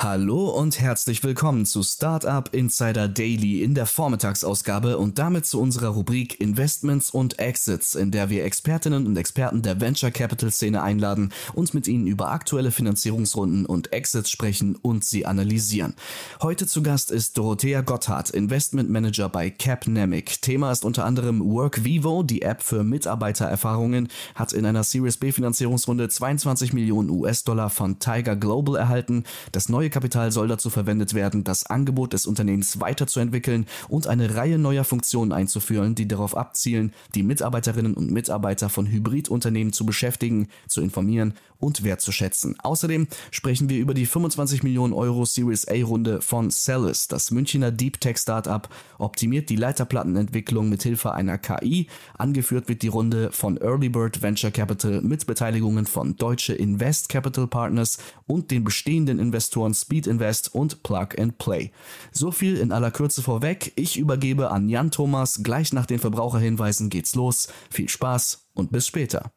Hallo und herzlich willkommen zu Startup Insider Daily in der Vormittagsausgabe und damit zu unserer Rubrik Investments und Exits, in der wir Expertinnen und Experten der Venture Capital Szene einladen und mit ihnen über aktuelle Finanzierungsrunden und Exits sprechen und sie analysieren. Heute zu Gast ist Dorothea Gotthard, Investment Manager bei Capnemic. Thema ist unter anderem WorkVivo, die App für Mitarbeitererfahrungen, hat in einer Series B Finanzierungsrunde 22 Millionen US-Dollar von Tiger Global erhalten. Das neue Kapital soll dazu verwendet werden, das Angebot des Unternehmens weiterzuentwickeln und eine Reihe neuer Funktionen einzuführen, die darauf abzielen, die Mitarbeiterinnen und Mitarbeiter von Hybridunternehmen zu beschäftigen, zu informieren und wertzuschätzen. Außerdem sprechen wir über die 25 Millionen Euro Series A Runde von Celis. Das Münchner Deep Tech Startup optimiert die Leiterplattenentwicklung mit Hilfe einer KI. Angeführt wird die Runde von Early Bird Venture Capital mit Beteiligungen von Deutsche Invest Capital Partners und den bestehenden Investoren Speed Invest und Plug and Play. So viel in aller Kürze vorweg. Ich übergebe an Jan Thomas. Gleich nach den Verbraucherhinweisen geht's los. Viel Spaß und bis später.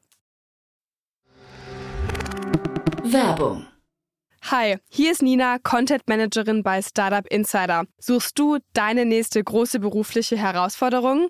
Werbung. Hi, hier ist Nina, Content Managerin bei Startup Insider. Suchst du deine nächste große berufliche Herausforderung?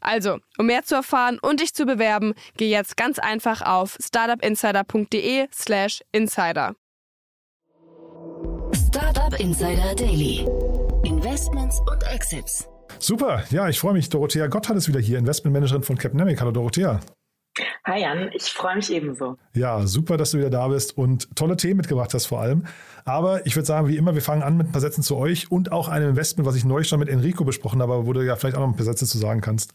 Also, um mehr zu erfahren und dich zu bewerben, geh jetzt ganz einfach auf startupinsider.de/slash insider. Startup Insider Daily. Investments und Exits. Super, ja, ich freue mich. Dorothea Gotthard ist wieder hier, Investmentmanagerin von Capnemic. Hallo Dorothea. Hi Jan, ich freue mich ebenso. Ja, super, dass du wieder da bist und tolle Themen mitgebracht hast vor allem. Aber ich würde sagen, wie immer, wir fangen an mit ein paar Sätzen zu euch und auch einem Investment, was ich neulich schon mit Enrico besprochen habe, wo du ja vielleicht auch noch ein paar Sätze zu sagen kannst.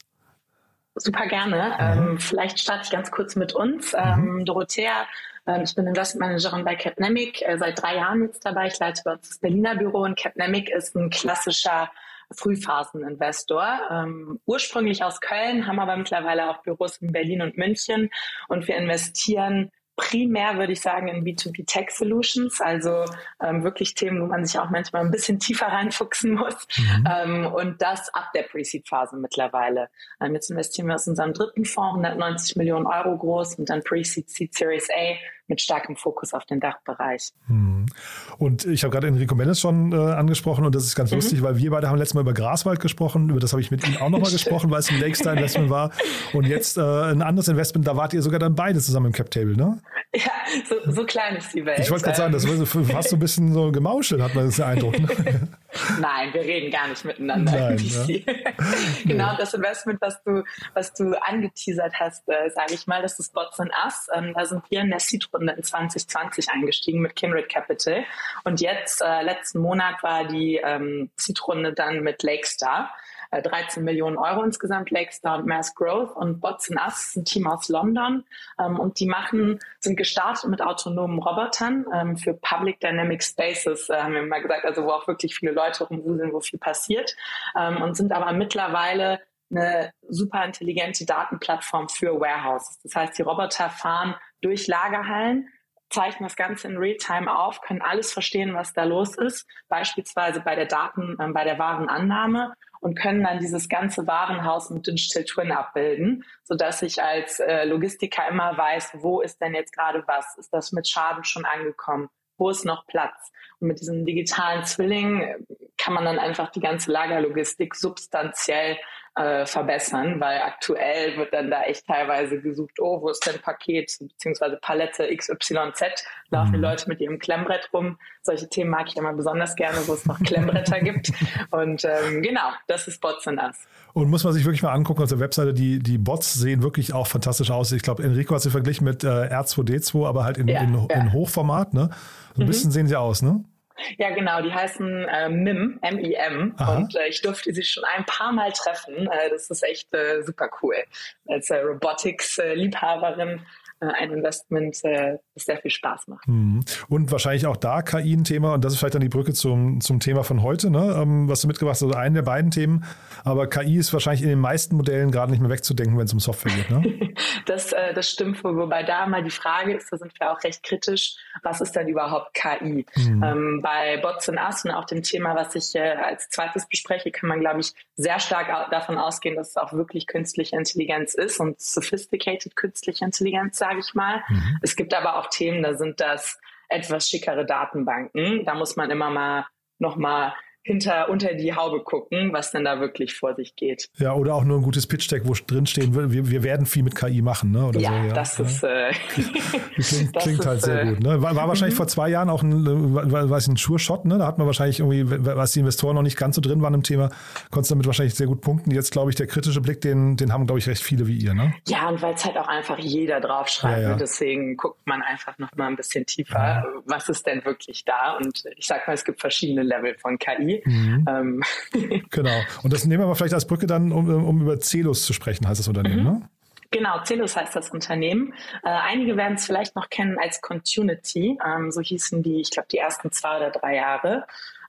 Super gerne. Mhm. Ähm, vielleicht starte ich ganz kurz mit uns. Ähm, mhm. Dorothea, äh, ich bin Investmentmanagerin bei Capnemic, äh, seit drei Jahren jetzt dabei. Ich leite bei uns das Berliner Büro und Capnemic ist ein klassischer Frühphaseninvestor. Ähm, ursprünglich aus Köln, haben aber mittlerweile auch Büros in Berlin und München und wir investieren primär, würde ich sagen, in B2B Tech Solutions, also ähm, wirklich Themen, wo man sich auch manchmal ein bisschen tiefer reinfuchsen muss. Mhm. Ähm, und das ab der Pre-Seed-Phase mittlerweile. Ähm, jetzt investieren wir aus unserem dritten Fonds, 190 Millionen Euro groß und dann Pre-Seed, Seed Series A mit starkem Fokus auf den Dachbereich. Mhm. Und ich habe gerade Enrico Mendes schon äh, angesprochen und das ist ganz mhm. lustig, weil wir beide haben letztes Mal über Graswald gesprochen, über das habe ich mit ihm auch nochmal gesprochen, weil es ein Lakestar Investment war und jetzt äh, ein anderes Investment, da wart ihr sogar dann beide zusammen im Cap Table, ne? Ja, so, so klein ist die Welt. Ich wollte gerade sagen, das war so, fast so ein bisschen so gemauschelt, hat man das den Eindruck. Ne? Nein, wir reden gar nicht miteinander. Nein, ja. genau, nee. das Investment, was du, was du angeteasert hast, äh, sage ich mal, das ist Bots and Us. Ähm, da sind wir in der Seed-Runde in 2020 eingestiegen mit Kindred Capital. Und jetzt, äh, letzten Monat war die ähm, Seed-Runde dann mit Lakestar. 13 äh, Millionen Euro insgesamt, Lakestar und Mass Growth und Bots and Us, ein Team aus London. Ähm, und die machen, sind gestartet mit autonomen Robotern ähm, für Public Dynamic Spaces, äh, haben wir mal gesagt, also wo auch wirklich viele Leute rumwuseln, wo viel passiert. Ähm, und sind aber mittlerweile eine super intelligente Datenplattform für Warehouses. Das heißt, die Roboter fahren durch Lagerhallen, zeichnen das Ganze in Realtime auf, können alles verstehen, was da los ist, beispielsweise bei der Daten, äh, bei der Warenannahme und können dann dieses ganze Warenhaus mit Digital Twin abbilden, sodass ich als äh, Logistiker immer weiß, wo ist denn jetzt gerade was? Ist das mit Schaden schon angekommen? Wo ist noch Platz? Und mit diesem digitalen Zwilling äh, kann man dann einfach die ganze Lagerlogistik substanziell äh, verbessern, weil aktuell wird dann da echt teilweise gesucht, oh, wo ist denn Paket beziehungsweise Palette XYZ, laufen mhm. die Leute mit ihrem Klemmbrett rum. Solche Themen mag ich immer besonders gerne, wo es noch Klemmbretter gibt. Und ähm, genau, das ist Bots and Us. Und muss man sich wirklich mal angucken auf der Webseite, die, die Bots sehen wirklich auch fantastisch aus. Ich glaube, Enrico hat sie verglichen mit äh, R2D2, aber halt in, ja, in, ja. in Hochformat. Ne? So ein mhm. bisschen sehen sie aus, ne? Ja, genau, die heißen äh, MIM, M-I-M. Und äh, ich durfte sie schon ein paar Mal treffen. Äh, das ist echt äh, super cool. Als äh, Robotics-Liebhaberin äh, ein Investment, äh, das sehr viel Spaß macht. Mhm. Und wahrscheinlich auch da KI ein Thema, und das ist vielleicht dann die Brücke zum, zum Thema von heute, ne? Ähm, was du mitgebracht hast, also einen der beiden Themen. Aber KI ist wahrscheinlich in den meisten Modellen gerade nicht mehr wegzudenken, wenn es um Software geht. Ne? das, äh, das stimmt, wobei da mal die Frage ist, da sind wir auch recht kritisch, was ist denn überhaupt KI? Mhm. Ähm, bei Bots und Us und auch dem Thema, was ich äh, als zweites bespreche, kann man, glaube ich, sehr stark davon ausgehen, dass es auch wirklich künstliche Intelligenz ist und sophisticated künstliche Intelligenz, sage ich mal. Mhm. Es gibt aber auch Themen, da sind das etwas schickere Datenbanken. Da muss man immer mal noch mal hinter unter die Haube gucken, was denn da wirklich vor sich geht. Ja, oder auch nur ein gutes Pitch-Deck, wo drin stehen will, wir, wir werden viel mit KI machen, ne? Oder ja, so, ja, das ist äh, klingt, das klingt halt ist, sehr äh, gut. Ne? War, war wahrscheinlich mhm. vor zwei Jahren auch ein, weiß ein Sure-Shot, ne? Da hat man wahrscheinlich irgendwie, was die Investoren noch nicht ganz so drin waren im Thema, konntest damit wahrscheinlich sehr gut punkten. Jetzt glaube ich, der kritische Blick, den, den haben, glaube ich, recht viele wie ihr, ne? Ja, und weil es halt auch einfach jeder draufschreibt. Ja, ja. deswegen guckt man einfach noch mal ein bisschen tiefer, ja. was ist denn wirklich da? Und ich sag mal, es gibt verschiedene Level von KI. Mhm. Ähm, genau. Und das nehmen wir mal vielleicht als Brücke dann, um, um über Celus zu sprechen, heißt das Unternehmen, mhm. ne? Genau, Celus heißt das Unternehmen. Äh, einige werden es vielleicht noch kennen als Contunity. Ähm, so hießen die, ich glaube, die ersten zwei oder drei Jahre.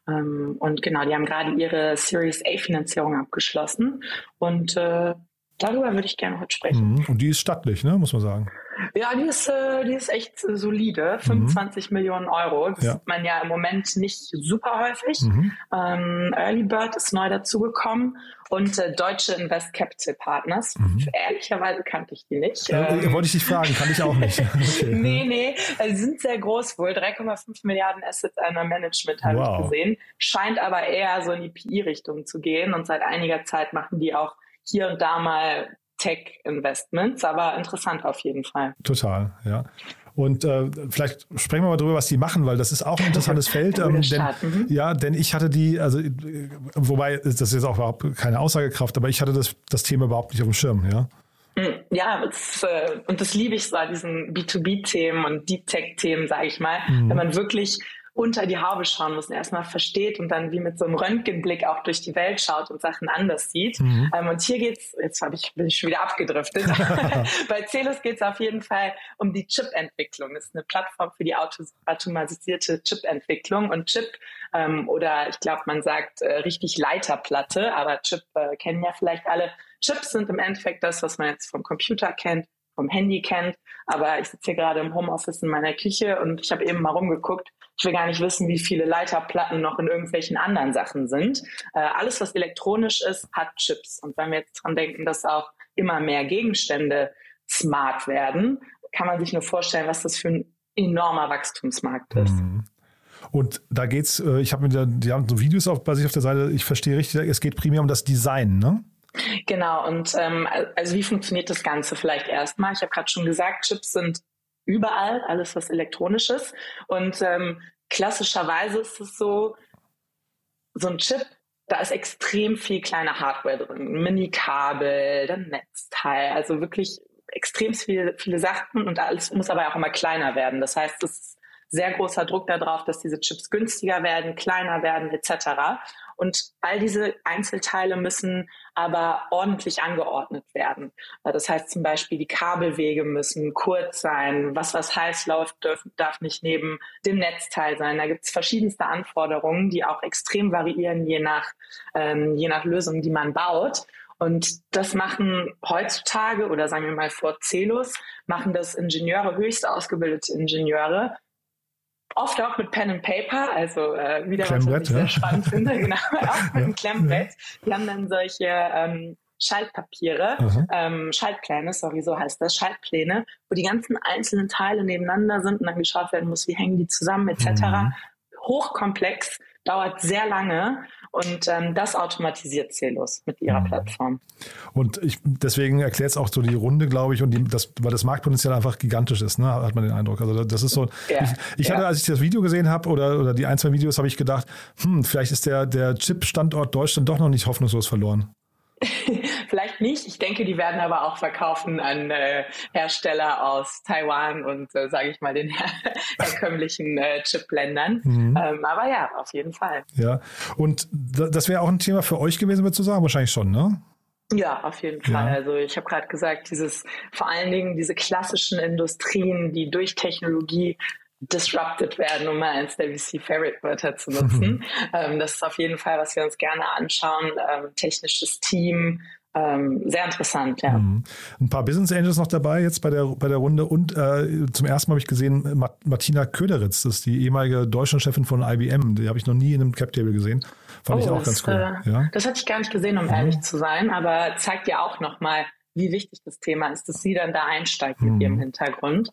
Ähm, und genau, die haben gerade ihre Series A-Finanzierung abgeschlossen. Und äh, darüber würde ich gerne heute sprechen. Mhm. Und die ist stattlich, ne, muss man sagen. Ja, die ist, äh, die ist echt äh, solide. 25 mhm. Millionen Euro. Das ja. sieht man ja im Moment nicht super häufig. Mhm. Ähm, Early Bird ist neu dazugekommen und äh, Deutsche Invest Capital Partners. Mhm. Ehrlicherweise kannte ich die nicht. Ähm, wollte ich dich fragen, kann ich auch nicht. okay. nee, nee, also sie sind sehr groß wohl. 3,5 Milliarden Assets under Management habe wow. ich gesehen. Scheint aber eher so in die PI-Richtung zu gehen und seit einiger Zeit machen die auch hier und da mal Tech-Investments, aber interessant auf jeden Fall. Total, ja. Und äh, vielleicht sprechen wir mal drüber, was die machen, weil das ist auch ein interessantes Feld. Ähm, denn, mhm. Ja, denn ich hatte die, also wobei das ist jetzt auch überhaupt keine Aussagekraft, aber ich hatte das, das Thema überhaupt nicht auf dem Schirm, ja. Mhm. Ja, das, äh, und das liebe ich so, diesen B2B-Themen und Deep Tech-Themen, sage ich mal, mhm. wenn man wirklich unter die Haube schauen muss und erstmal versteht und dann wie mit so einem Röntgenblick auch durch die Welt schaut und Sachen anders sieht. Mhm. Ähm, und hier geht's, jetzt habe ich, bin ich schon wieder abgedriftet. Bei Celus geht's auf jeden Fall um die Chip-Entwicklung. Das ist eine Plattform für die automatisierte Chip-Entwicklung und Chip ähm, oder ich glaube, man sagt äh, richtig Leiterplatte, aber Chip äh, kennen ja vielleicht alle. Chips sind im Endeffekt das, was man jetzt vom Computer kennt, vom Handy kennt. Aber ich sitze hier gerade im Homeoffice in meiner Küche und ich habe eben mal rumgeguckt ich will gar nicht wissen, wie viele Leiterplatten noch in irgendwelchen anderen Sachen sind. Äh, alles, was elektronisch ist, hat Chips. Und wenn wir jetzt dran denken, dass auch immer mehr Gegenstände smart werden, kann man sich nur vorstellen, was das für ein enormer Wachstumsmarkt ist. Mhm. Und da geht's, äh, ich habe mir, die haben so Videos auf, bei sich auf der Seite, ich verstehe richtig, es geht primär um das Design, ne? Genau, und ähm, also wie funktioniert das Ganze vielleicht erstmal? Ich habe gerade schon gesagt, Chips sind überall, alles was elektronisch ist. Und ähm, klassischerweise ist es so, so ein Chip, da ist extrem viel kleine Hardware drin. Mini-Kabel, dann Netzteil, also wirklich extrem viele, viele Sachen und alles muss aber auch immer kleiner werden. Das heißt, es ist sehr großer Druck darauf, dass diese Chips günstiger werden, kleiner werden etc. Und all diese Einzelteile müssen aber ordentlich angeordnet werden. Das heißt zum Beispiel, die Kabelwege müssen kurz sein, was was heiß läuft, darf, darf nicht neben dem Netzteil sein. Da gibt es verschiedenste Anforderungen, die auch extrem variieren, je nach, ähm, je nach Lösung, die man baut. Und das machen heutzutage oder sagen wir mal vor Celus, machen das Ingenieure, höchst ausgebildete Ingenieure, Oft auch mit Pen and Paper, also äh, wieder was, was ich ja. sehr spannend finde, genau, auch mit einem Klemmbrett. Die haben dann solche ähm, Schaltpapiere, ähm, Schaltpläne, sorry, so heißt das, Schaltpläne, wo die ganzen einzelnen Teile nebeneinander sind und dann geschaut werden muss, wie hängen die zusammen etc. Mhm. Hochkomplex, dauert sehr lange und ähm, das automatisiert Celos mit ihrer mhm. Plattform. Und ich, deswegen erklärt es auch so die Runde, glaube ich, und die, das, weil das Marktpotenzial einfach gigantisch ist, ne, hat man den Eindruck. Also das ist so. Ja, ich, ich ja. hatte, als ich das Video gesehen habe oder, oder die ein, zwei Videos, habe ich gedacht, hm, vielleicht ist der, der Chip-Standort Deutschland doch noch nicht hoffnungslos verloren. Vielleicht nicht. Ich denke, die werden aber auch verkaufen an äh, Hersteller aus Taiwan und, äh, sage ich mal, den her herkömmlichen äh, Chip-Ländern. Mhm. Ähm, aber ja, auf jeden Fall. Ja, und das wäre auch ein Thema für euch gewesen, würdest du sagen? Wahrscheinlich schon, ne? Ja, auf jeden Fall. Ja. Also ich habe gerade gesagt, dieses vor allen Dingen diese klassischen Industrien, die durch Technologie disrupted werden, um mal eins der VC-Favorite-Wörter zu nutzen. ähm, das ist auf jeden Fall, was wir uns gerne anschauen. Ähm, technisches Team, ähm, sehr interessant, ja. Mhm. Ein paar Business Angels noch dabei jetzt bei der, bei der Runde und äh, zum ersten Mal habe ich gesehen Martina Köderitz, das ist die ehemalige Deutschlandchefin von IBM. Die habe ich noch nie in einem Cap-Table gesehen. Fand oh, ich auch das, ganz cool. Äh, ja? Das hatte ich gar nicht gesehen, um mhm. ehrlich zu sein, aber zeigt ja auch nochmal, wie wichtig das Thema ist, dass sie dann da einsteigt mit mhm. ihrem Hintergrund.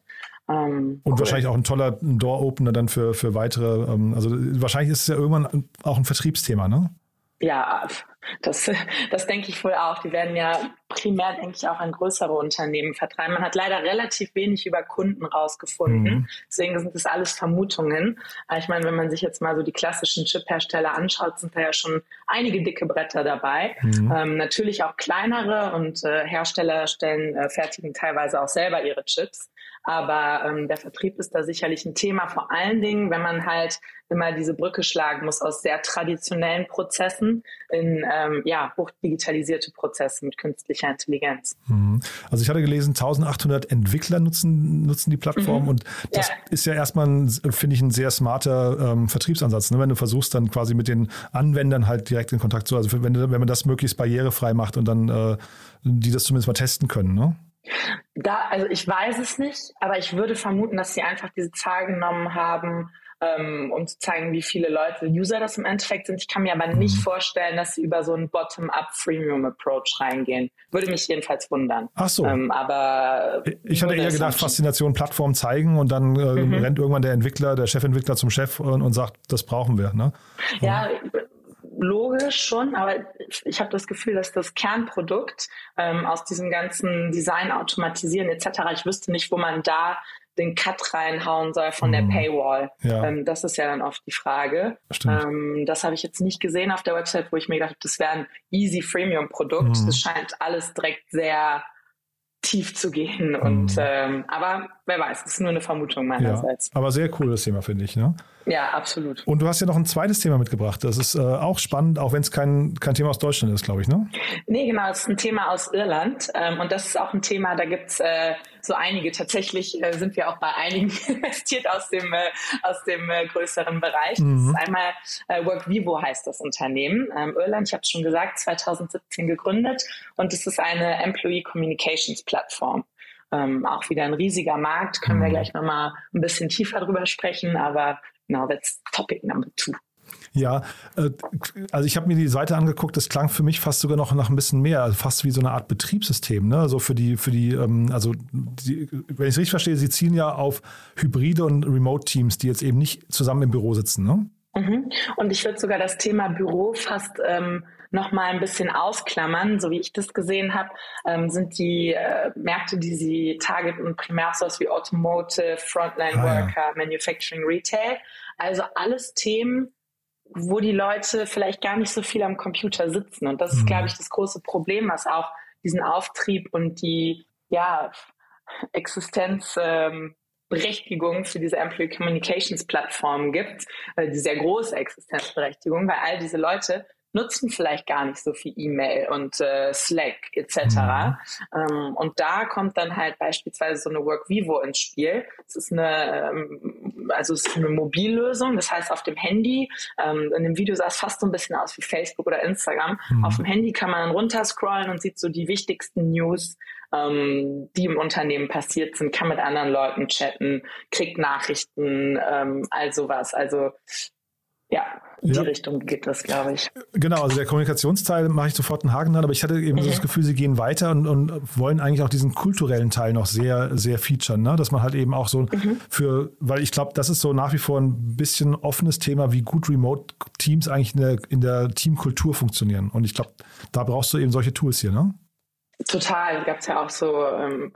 Ähm, und cool. wahrscheinlich auch ein toller Door-Opener dann für, für weitere, ähm, also wahrscheinlich ist es ja irgendwann auch ein Vertriebsthema, ne? Ja, das, das denke ich wohl auch. Die werden ja primär, denke ich, auch an größere Unternehmen vertreiben. Man hat leider relativ wenig über Kunden rausgefunden. Mhm. Deswegen sind das alles Vermutungen. Ich meine, wenn man sich jetzt mal so die klassischen Chip-Hersteller anschaut, sind da ja schon einige dicke Bretter dabei. Mhm. Ähm, natürlich auch kleinere und äh, Hersteller stellen, äh, fertigen teilweise auch selber ihre Chips. Aber ähm, der Vertrieb ist da sicherlich ein Thema, vor allen Dingen, wenn man halt immer diese Brücke schlagen muss aus sehr traditionellen Prozessen in ähm, ja, hochdigitalisierte Prozesse mit künstlicher Intelligenz. Mhm. Also ich hatte gelesen, 1800 Entwickler nutzen, nutzen die Plattform mhm. und das ja. ist ja erstmal, finde ich, ein sehr smarter ähm, Vertriebsansatz, ne? wenn du versuchst dann quasi mit den Anwendern halt direkt in Kontakt zu, also wenn, wenn man das möglichst barrierefrei macht und dann äh, die das zumindest mal testen können, ne? Da, also ich weiß es nicht, aber ich würde vermuten, dass sie einfach diese Zahl genommen haben, ähm, um zu zeigen, wie viele Leute User das im Endeffekt sind. Ich kann mir aber nicht mhm. vorstellen, dass sie über so einen Bottom-up Freemium-Approach reingehen. Würde mich jedenfalls wundern. Ach so. Ähm, aber ich hatte eher gedacht, Faszination Plattform zeigen und dann äh, mhm. rennt irgendwann der Entwickler, der Chefentwickler zum Chef und, und sagt, das brauchen wir. Ne? Ja, logisch schon, aber ich habe das Gefühl, dass das Kernprodukt ähm, aus diesem ganzen Design automatisieren etc. Ich wüsste nicht, wo man da den Cut reinhauen soll von der mhm. Paywall. Ja. Ähm, das ist ja dann oft die Frage. Ähm, das habe ich jetzt nicht gesehen auf der Website, wo ich mir gedacht habe, das wäre ein easy Freemium-Produkt. Mhm. Das scheint alles direkt sehr tief zu gehen. Und mhm. ähm, aber wer weiß, das ist nur eine Vermutung meinerseits. Ja, aber sehr cooles Thema, finde ich. Ne? Ja, absolut. Und du hast ja noch ein zweites Thema mitgebracht. Das ist äh, auch spannend, auch wenn es kein, kein Thema aus Deutschland ist, glaube ich, ne? Nee, genau, es ist ein Thema aus Irland. Ähm, und das ist auch ein Thema, da gibt's äh, so einige. Tatsächlich äh, sind wir auch bei einigen investiert aus dem, äh, aus dem äh, größeren Bereich. Mhm. Das ist einmal äh, WorkVivo heißt das Unternehmen. Ähm, Irland, ich habe es schon gesagt, 2017 gegründet. Und es ist eine Employee Communications Plattform. Ähm, auch wieder ein riesiger Markt, können wir mhm. gleich nochmal ein bisschen tiefer drüber sprechen, aber Now that's topic number two. Ja, äh, also ich habe mir die Seite angeguckt, das klang für mich fast sogar noch nach ein bisschen mehr, also fast wie so eine Art Betriebssystem, ne? Also für die, für die, ähm, also die, wenn ich es richtig verstehe, sie zielen ja auf Hybride und Remote-Teams, die jetzt eben nicht zusammen im Büro sitzen, ne? Mhm. Und ich würde sogar das Thema Büro fast ähm, noch mal ein bisschen ausklammern. So wie ich das gesehen habe, ähm, sind die äh, Märkte, die sie targeten, primär so wie Automotive, Frontline ah, Worker, ja. Manufacturing, Retail. Also alles Themen, wo die Leute vielleicht gar nicht so viel am Computer sitzen. Und das ist, mhm. glaube ich, das große Problem, was auch diesen Auftrieb und die ja, Existenz ähm, für diese Employee Communications Plattform gibt, äh, die sehr große Existenzberechtigung, weil all diese Leute nutzen vielleicht gar nicht so viel E-Mail und äh, Slack etc. Mhm. Ähm, und da kommt dann halt beispielsweise so eine WorkVivo ins Spiel. Es ist eine, ähm, also es ist eine Mobillösung, das heißt auf dem Handy, ähm, in dem Video sah es fast so ein bisschen aus wie Facebook oder Instagram. Mhm. Auf dem Handy kann man runterscrollen und sieht so die wichtigsten News, ähm, die im Unternehmen passiert sind, kann mit anderen Leuten chatten, kriegt Nachrichten, ähm, all sowas. Also ja, in ja. die Richtung geht das, glaube ich. Genau, also der Kommunikationsteil mache ich sofort einen Haken dran, aber ich hatte eben mhm. das Gefühl, sie gehen weiter und, und, wollen eigentlich auch diesen kulturellen Teil noch sehr, sehr featuren, ne? dass man halt eben auch so mhm. für, weil ich glaube, das ist so nach wie vor ein bisschen offenes Thema, wie gut Remote-Teams eigentlich in der, in der Teamkultur funktionieren. Und ich glaube, da brauchst du eben solche Tools hier, ne? Total. Gab es ja auch so ähm,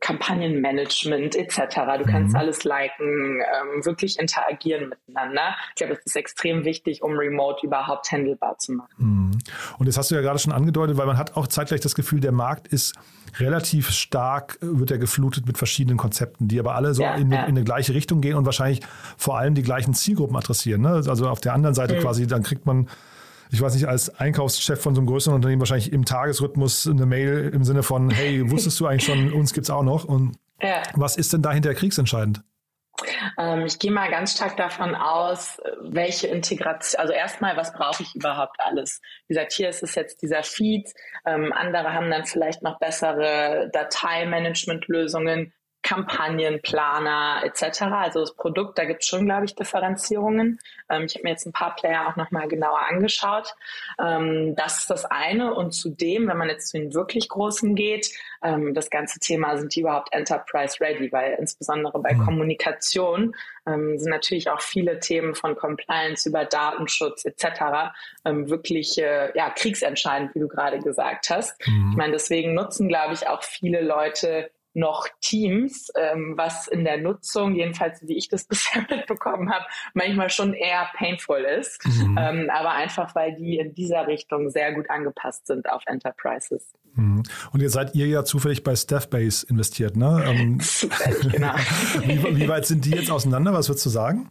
Kampagnenmanagement etc. Du kannst mhm. alles liken, ähm, wirklich interagieren miteinander. Ich glaube, das ist extrem wichtig, um Remote überhaupt handelbar zu machen. Mhm. Und das hast du ja gerade schon angedeutet, weil man hat auch zeitgleich das Gefühl, der Markt ist relativ stark, wird er geflutet mit verschiedenen Konzepten, die aber alle so ja, in, ja. in, eine gleiche Richtung gehen und wahrscheinlich vor allem die gleichen Zielgruppen adressieren. Ne? Also auf der anderen Seite mhm. quasi, dann kriegt man ich weiß nicht, als Einkaufschef von so einem größeren Unternehmen wahrscheinlich im Tagesrhythmus eine Mail im Sinne von, hey, wusstest du eigentlich schon, uns gibt es auch noch? Und ja. was ist denn dahinter kriegsentscheidend? Ähm, ich gehe mal ganz stark davon aus, welche Integration, also erstmal, was brauche ich überhaupt alles? Wie gesagt, hier ist es jetzt dieser Feed, ähm, andere haben dann vielleicht noch bessere Dateimanagement-Lösungen, Kampagnenplaner etc. Also das Produkt, da gibt es schon, glaube ich, Differenzierungen. Ähm, ich habe mir jetzt ein paar Player auch nochmal genauer angeschaut. Ähm, das ist das eine. Und zudem, wenn man jetzt zu den wirklich Großen geht, ähm, das ganze Thema, sind die überhaupt Enterprise ready? Weil insbesondere bei mhm. Kommunikation ähm, sind natürlich auch viele Themen von Compliance über Datenschutz etc. Ähm, wirklich äh, ja, kriegsentscheidend, wie du gerade gesagt hast. Mhm. Ich meine, deswegen nutzen, glaube ich, auch viele Leute noch Teams, ähm, was in der Nutzung, jedenfalls wie ich das bisher mitbekommen habe, manchmal schon eher painful ist. Mhm. Ähm, aber einfach, weil die in dieser Richtung sehr gut angepasst sind auf Enterprises. Mhm. Und jetzt seid ihr ja zufällig bei Staffbase investiert, ne? Ähm, zufällig, genau. wie, wie weit sind die jetzt auseinander? Was würdest du sagen?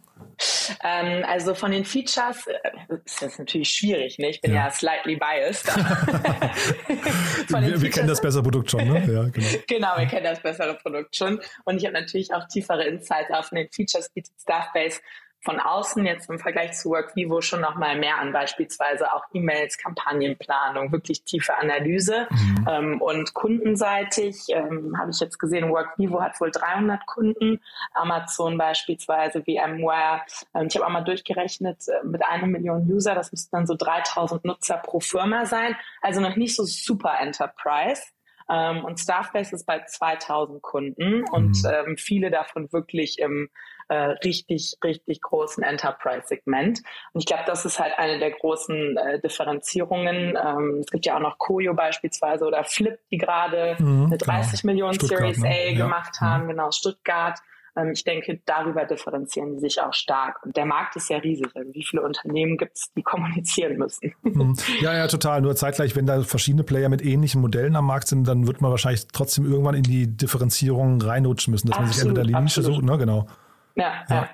Ähm, also von den Features äh, ist das natürlich schwierig. Ne? Ich bin ja, ja slightly biased. wir, wir kennen das bessere Produkt schon, ne? Ja, genau. genau, wir kennen das bessere Produkt schon. Und ich habe natürlich auch tiefere Insights auf den Features bietet Staffbase von außen jetzt im Vergleich zu WorkVivo schon noch mal mehr an, beispielsweise auch E-Mails, Kampagnenplanung, wirklich tiefe Analyse. Mhm. Ähm, und kundenseitig ähm, habe ich jetzt gesehen, WorkVivo hat wohl 300 Kunden, Amazon beispielsweise, VMware. Ähm, ich habe auch mal durchgerechnet, äh, mit einer Million User, das müssten dann so 3000 Nutzer pro Firma sein. Also noch nicht so super Enterprise. Ähm, und Staffbase ist bei 2000 Kunden und mhm. ähm, viele davon wirklich im äh, richtig, richtig großen Enterprise-Segment. Und ich glaube, das ist halt eine der großen äh, Differenzierungen. Ähm, es gibt ja auch noch Koyo beispielsweise oder Flip, die gerade mhm, eine 30 genau. Millionen Stuttgart, Series ne? A gemacht ja. haben, mhm. genau, Stuttgart. Ähm, ich denke, darüber differenzieren die sich auch stark. Und der Markt ist ja riesig. Also wie viele Unternehmen gibt es, die kommunizieren müssen? Mhm. Ja, ja, total. Nur zeitgleich, wenn da verschiedene Player mit ähnlichen Modellen am Markt sind, dann wird man wahrscheinlich trotzdem irgendwann in die Differenzierung reinrutschen müssen, dass absolut, man sich entweder die Nische sucht, ne? Genau. Ja, ja.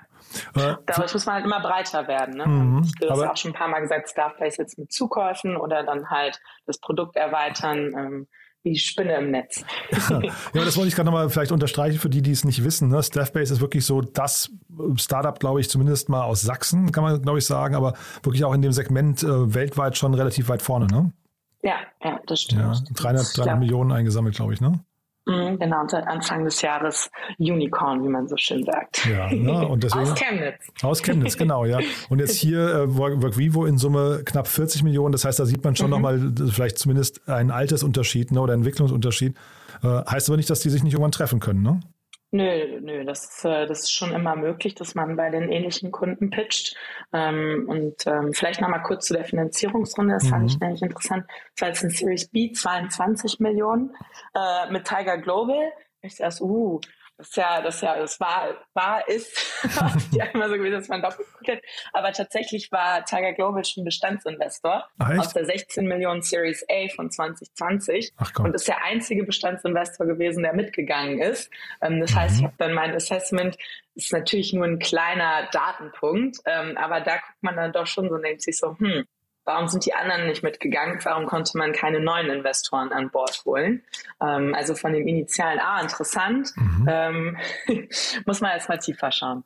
Äh, Dadurch muss man halt immer breiter werden. Ne? Mhm, du hast auch schon ein paar Mal gesagt, Starface jetzt mit Zukäufen oder dann halt das Produkt erweitern. Ähm, wie Spinne im Netz. ja, das wollte ich gerade nochmal vielleicht unterstreichen für die, die es nicht wissen. Ne? Staffbase ist wirklich so das Startup, glaube ich, zumindest mal aus Sachsen, kann man, glaube ich, sagen, aber wirklich auch in dem Segment äh, weltweit schon relativ weit vorne, ne? Ja, ja, das stimmt. Ja, 300, 300 Millionen eingesammelt, glaube ich, ne? Mhm, genau, und seit Anfang des Jahres Unicorn, wie man so schön sagt. Ja, ne? und deswegen, aus Chemnitz. Aus Chemnitz, genau, ja. Und jetzt hier äh, Workvivo in Summe knapp 40 Millionen. Das heißt, da sieht man schon mhm. nochmal vielleicht zumindest einen Altersunterschied ne, oder Entwicklungsunterschied. Äh, heißt aber nicht, dass die sich nicht irgendwann treffen können, ne? Nö, nö, das ist, äh, das ist schon immer möglich, dass man bei den ähnlichen Kunden pitcht. Ähm, und ähm, vielleicht nochmal kurz zu der Finanzierungsrunde, das mhm. fand ich nämlich interessant. Das war jetzt ein Series B, 22 Millionen äh, mit Tiger Global. Ich dachte, uh, das ist ja, das ist ja, das war, war, ist, ja immer so gewesen, dass man doppelt guckt. Aber tatsächlich war Tiger Global schon Bestandsinvestor Ach, aus der 16 Millionen Series A von 2020 Ach, und ist der einzige Bestandsinvestor gewesen, der mitgegangen ist. Ähm, das mhm. heißt, ich habe dann mein Assessment ist natürlich nur ein kleiner Datenpunkt, ähm, aber da guckt man dann doch schon so, denkt sich so, hm, Warum sind die anderen nicht mitgegangen? Warum konnte man keine neuen Investoren an Bord holen? Ähm, also von dem initialen A interessant, mhm. ähm, muss man erstmal tiefer schauen.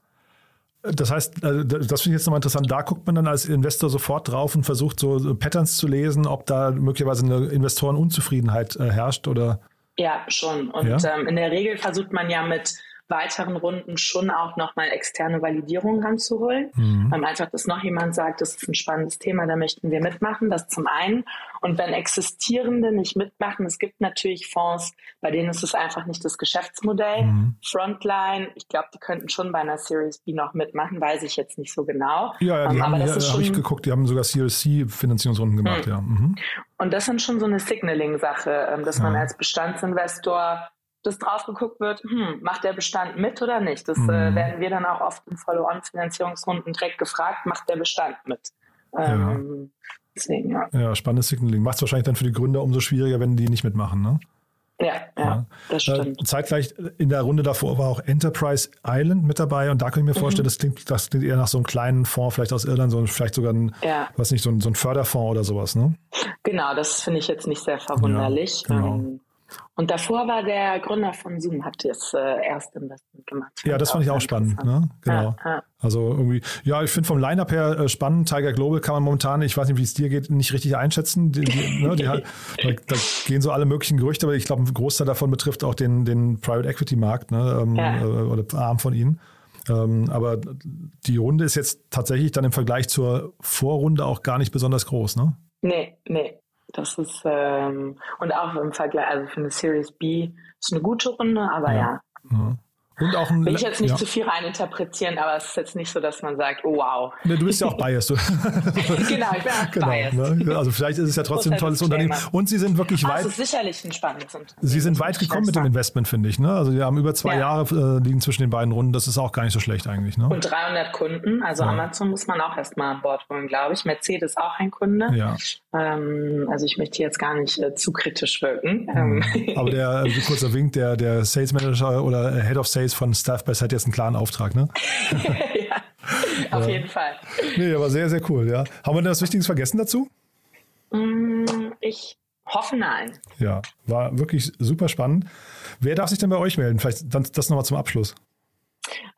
Das heißt, äh, das finde ich jetzt nochmal interessant. Da guckt man dann als Investor sofort drauf und versucht so Patterns zu lesen, ob da möglicherweise eine Investorenunzufriedenheit äh, herrscht oder. Ja, schon. Und ja? Ähm, in der Regel versucht man ja mit weiteren Runden schon auch nochmal externe Validierung ranzuholen. Mhm. Ähm, einfach, dass noch jemand sagt, das ist ein spannendes Thema, da möchten wir mitmachen, das zum einen. Und wenn Existierende nicht mitmachen, es gibt natürlich Fonds, bei denen ist es einfach nicht das Geschäftsmodell. Mhm. Frontline, ich glaube, die könnten schon bei einer Series B noch mitmachen, weiß ich jetzt nicht so genau. Ja, ja die ähm, haben, aber das ja, habe ich geguckt, die haben sogar Series C Finanzierungsrunden gemacht, mhm. ja. Und das ist schon so eine Signaling-Sache, ähm, dass man als Bestandsinvestor dass drauf geguckt wird, hm, macht der Bestand mit oder nicht? Das äh, mhm. äh, werden wir dann auch oft in Follow-on-Finanzierungsrunden direkt gefragt, macht der Bestand mit? Ähm, ja. Deswegen, ja. ja, spannendes Signaling. Macht es wahrscheinlich dann für die Gründer umso schwieriger, wenn die nicht mitmachen, ne? Ja, ja, ja, das äh, stimmt. Zeitgleich in der Runde davor war auch Enterprise Island mit dabei und da kann ich mir mhm. vorstellen, das, klingt, das klingt eher nach so einem kleinen Fonds, vielleicht aus Irland, so vielleicht sogar ein, ja. was nicht, so ein, so ein Förderfonds oder sowas, ne? Genau, das finde ich jetzt nicht sehr verwunderlich. Ja, genau. Ähm, und davor war der Gründer von Zoom, hat das äh, erste Investment gemacht. Ja, das fand ich auch spannend. Ne? Genau. Ja, ja. Also irgendwie, ja, ich finde vom Line-Up her äh, spannend. Tiger Global kann man momentan, ich weiß nicht, wie es dir geht, nicht richtig einschätzen. Die, die, ne, die halt, da, da, gehen so alle möglichen Gerüchte, aber ich glaube, ein Großteil davon betrifft auch den, den Private Equity Markt ne, ähm, ja. äh, oder Arm von ihnen. Ähm, aber die Runde ist jetzt tatsächlich dann im Vergleich zur Vorrunde auch gar nicht besonders groß, ne? Nee, nee. Das ist, ähm, und auch im Vergleich, also für eine Series B ist eine gute Runde, aber ja. ja. Und auch ein, Will ich jetzt nicht ja. zu viel reininterpretieren, aber es ist jetzt nicht so, dass man sagt, oh wow. Ne, du bist ja auch biased. genau, ich bin auch genau, biased. Ne? Also vielleicht ist es ja trotzdem ein tolles Unternehmen. Und sie sind wirklich weit. Das ist sicherlich ein spannendes Unternehmen. Sie sind weit gekommen mit dem Investment, finde ich. Ne? Also die haben über zwei ja. Jahre äh, liegen zwischen den beiden Runden. Das ist auch gar nicht so schlecht eigentlich. Ne? Und 300 Kunden. Also ja. Amazon muss man auch erstmal an Bord holen, glaube ich. Mercedes auch ein Kunde. Ja. Ähm, also ich möchte jetzt gar nicht äh, zu kritisch wirken. Mhm. Aber der, äh, kurzer Wink, der, der Sales Manager oder Head of Sales von Staff bei hat jetzt einen klaren Auftrag, ne? ja, auf jeden Fall. Nee, aber sehr, sehr cool, ja. Haben wir denn was Wichtiges vergessen dazu? Mm, ich hoffe nein. Ja, war wirklich super spannend. Wer darf sich denn bei euch melden? Vielleicht das nochmal zum Abschluss.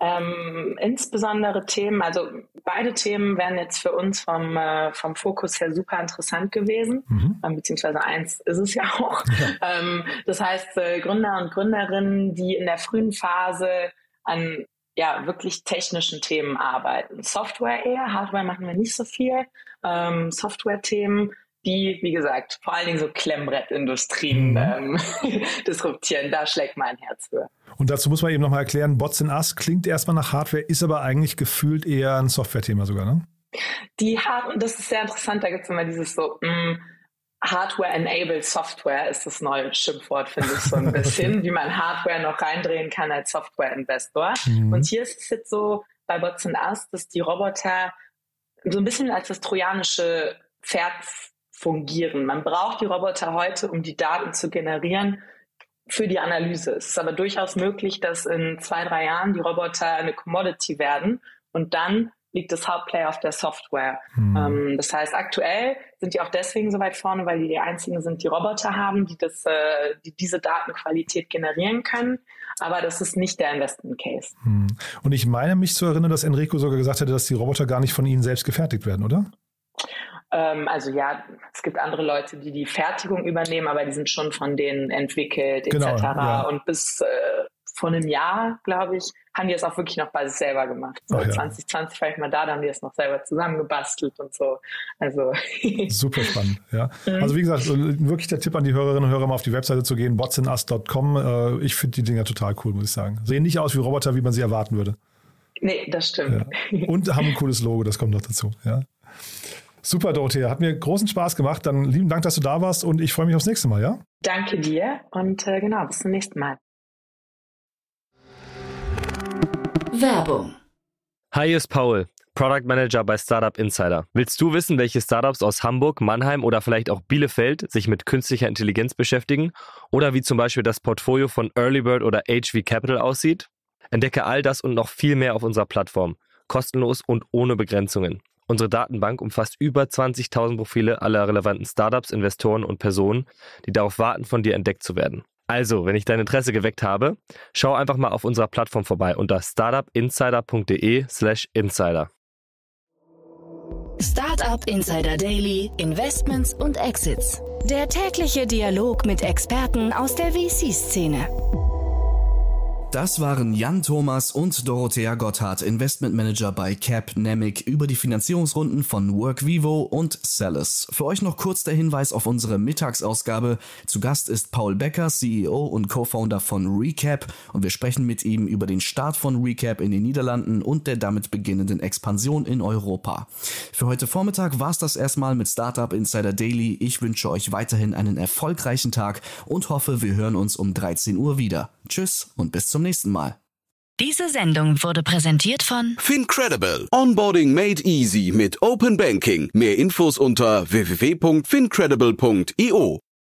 Ähm, insbesondere Themen, also beide Themen wären jetzt für uns vom, äh, vom Fokus her super interessant gewesen, mhm. ähm, beziehungsweise eins ist es ja auch. Ja. Ähm, das heißt, äh, Gründer und Gründerinnen, die in der frühen Phase an ja, wirklich technischen Themen arbeiten. Software eher, Hardware machen wir nicht so viel. Ähm, Software-Themen, die, wie gesagt, vor allen Dingen so Klemmbrettindustrien mhm. ähm, disruptieren, da schlägt mein Herz für. Und dazu muss man eben nochmal erklären, Bots in Us klingt erstmal nach Hardware, ist aber eigentlich gefühlt eher ein Software-Thema sogar, ne? Die Hard und das ist sehr interessant, da gibt es immer dieses so, mh, mm, Hardware-enabled Software ist das neue Schimpfwort, finde ich so ein bisschen, wie man Hardware noch reindrehen kann als Software-Investor. Mhm. Und hier ist es jetzt so bei Bots and Us, dass die Roboter so ein bisschen als das trojanische Pferd fungieren. Man braucht die Roboter heute, um die Daten zu generieren für die Analyse. Es ist aber durchaus möglich, dass in zwei, drei Jahren die Roboter eine Commodity werden und dann liegt das Hauptplay auf der Software. Mhm. Ähm, das heißt, aktuell sind die auch deswegen so weit vorne, weil die die einzigen sind, die Roboter haben, die, das, äh, die diese Datenqualität generieren können. Aber das ist nicht der Investment Case. Mhm. Und ich meine mich zu erinnern, dass Enrico sogar gesagt hätte, dass die Roboter gar nicht von Ihnen selbst gefertigt werden, oder? Ähm, also ja, es gibt andere Leute, die die Fertigung übernehmen, aber die sind schon von denen entwickelt etc. Genau, ja. Und bis äh, vor einem Jahr, glaube ich, haben die es auch wirklich noch bei sich selber gemacht. So ja. 2020 war ich mal da, da haben die es noch selber zusammengebastelt und so. Also super spannend, ja. Mhm. Also wie gesagt, wirklich der Tipp an die Hörerinnen und Hörer mal auf die Webseite zu gehen, botsinus.com. Äh, ich finde die Dinger total cool, muss ich sagen. Sehen nicht aus wie Roboter, wie man sie erwarten würde. Nee, das stimmt. Ja. Und haben ein cooles Logo, das kommt noch dazu, ja. Super, Dorothea. Hat mir großen Spaß gemacht. Dann lieben Dank, dass du da warst und ich freue mich aufs nächste Mal, ja? Danke dir und äh, genau, bis zum nächsten Mal. Werbung. Hi, hier ist Paul, Product Manager bei Startup Insider. Willst du wissen, welche Startups aus Hamburg, Mannheim oder vielleicht auch Bielefeld sich mit künstlicher Intelligenz beschäftigen? Oder wie zum Beispiel das Portfolio von Earlybird oder HV Capital aussieht? Entdecke all das und noch viel mehr auf unserer Plattform. Kostenlos und ohne Begrenzungen. Unsere Datenbank umfasst über 20.000 Profile aller relevanten Startups, Investoren und Personen, die darauf warten, von dir entdeckt zu werden. Also, wenn ich dein Interesse geweckt habe, schau einfach mal auf unserer Plattform vorbei unter startupinsider.de/slash insider. Startup Insider Daily, Investments und Exits. Der tägliche Dialog mit Experten aus der VC-Szene. Das waren Jan Thomas und Dorothea Gotthard, Investmentmanager bei Capnemic, über die Finanzierungsrunden von WorkVivo und Celis. Für euch noch kurz der Hinweis auf unsere Mittagsausgabe. Zu Gast ist Paul Becker, CEO und Co-Founder von Recap und wir sprechen mit ihm über den Start von Recap in den Niederlanden und der damit beginnenden Expansion in Europa. Für heute Vormittag war es das erstmal mit Startup Insider Daily. Ich wünsche euch weiterhin einen erfolgreichen Tag und hoffe, wir hören uns um 13 Uhr wieder. Tschüss und bis zum nächsten Mal. Diese Sendung wurde präsentiert von Fincredible. Onboarding made easy mit Open Banking. Mehr Infos unter www.fincredible.io.